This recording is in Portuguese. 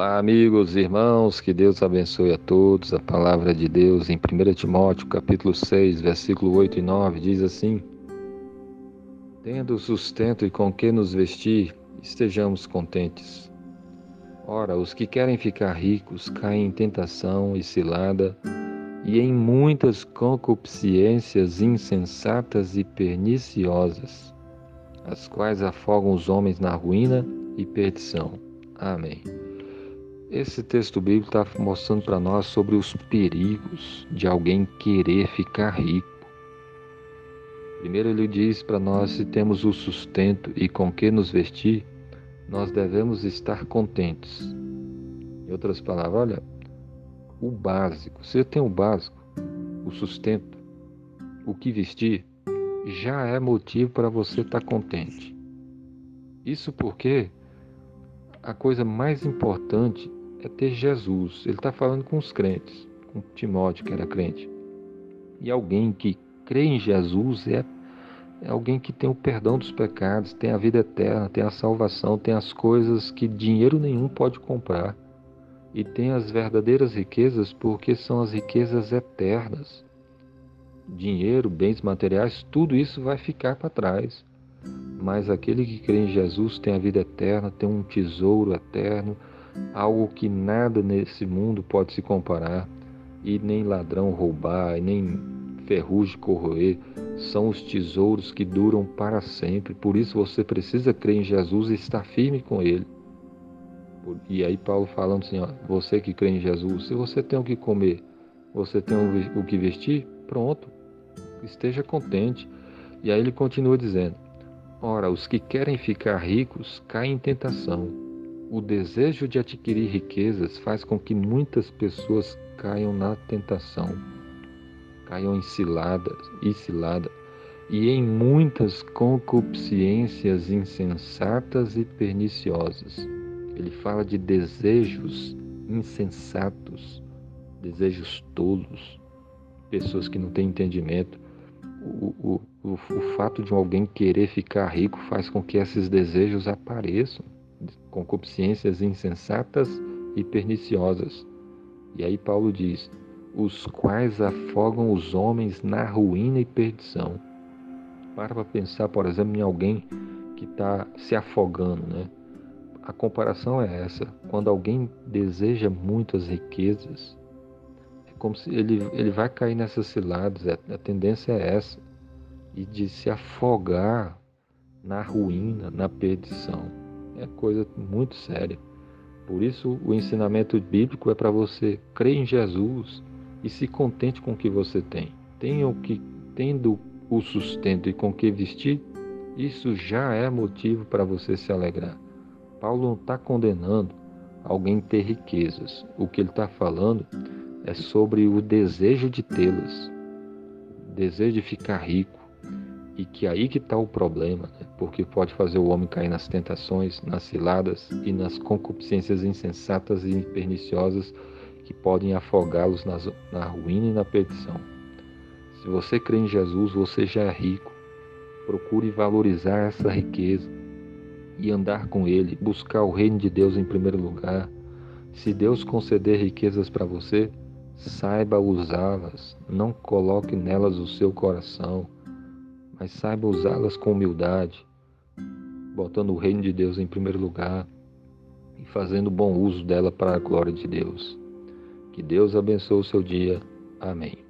Olá, amigos, irmãos, que Deus abençoe a todos. A palavra de Deus em 1 Timóteo, capítulo 6, versículo 8 e 9 diz assim: Tendo sustento e com que nos vestir, estejamos contentes. Ora, os que querem ficar ricos caem em tentação e cilada e em muitas concupiscências insensatas e perniciosas, as quais afogam os homens na ruína e perdição. Amém. Esse texto bíblico está mostrando para nós sobre os perigos de alguém querer ficar rico. Primeiro, ele diz para nós: se temos o sustento e com que nos vestir, nós devemos estar contentes. Em outras palavras, olha, o básico, você tem o básico, o sustento, o que vestir, já é motivo para você estar contente. Isso porque a coisa mais importante é ter Jesus. Ele está falando com os crentes, com Timóteo, que era crente. E alguém que crê em Jesus é, é alguém que tem o perdão dos pecados, tem a vida eterna, tem a salvação, tem as coisas que dinheiro nenhum pode comprar. E tem as verdadeiras riquezas porque são as riquezas eternas. Dinheiro, bens materiais, tudo isso vai ficar para trás. Mas aquele que crê em Jesus tem a vida eterna, tem um tesouro eterno, algo que nada nesse mundo pode se comparar, e nem ladrão roubar, e nem ferrugem corroer, são os tesouros que duram para sempre. Por isso você precisa crer em Jesus e estar firme com Ele. E aí Paulo falando assim, ó, você que crê em Jesus, se você tem o que comer, você tem o que vestir, pronto, esteja contente. E aí ele continua dizendo, ora, os que querem ficar ricos caem em tentação o desejo de adquirir riquezas faz com que muitas pessoas caiam na tentação, caiam em ciladas e cilada, e em muitas concupiscências insensatas e perniciosas. Ele fala de desejos insensatos, desejos tolos, pessoas que não têm entendimento. O, o, o, fato de alguém querer ficar rico faz com que esses desejos apareçam concupiscências insensatas e perniciosas. E aí Paulo diz: os quais afogam os homens na ruína e perdição. Para para pensar, por exemplo, em alguém que está se afogando, né? A comparação é essa: quando alguém deseja muitas riquezas, como se ele, ele vai cair nessas ciladas, a, a tendência é essa, e de se afogar na ruína, na perdição é coisa muito séria. Por isso, o ensinamento bíblico é para você crer em Jesus e se contente com o que você tem. Tenha o que, tendo o sustento e com que vestir, isso já é motivo para você se alegrar. Paulo não está condenando alguém ter riquezas. O que ele está falando é sobre o desejo de tê-las, desejo de ficar rico, e que aí que está o problema, né? porque pode fazer o homem cair nas tentações, nas ciladas e nas concupiscências insensatas e perniciosas que podem afogá-los na ruína e na perdição. Se você crê em Jesus, você já é rico. Procure valorizar essa riqueza e andar com Ele, buscar o reino de Deus em primeiro lugar. Se Deus conceder riquezas para você, saiba usá-las, não coloque nelas o seu coração mas saiba usá-las com humildade, botando o reino de Deus em primeiro lugar e fazendo bom uso dela para a glória de Deus. Que Deus abençoe o seu dia. Amém.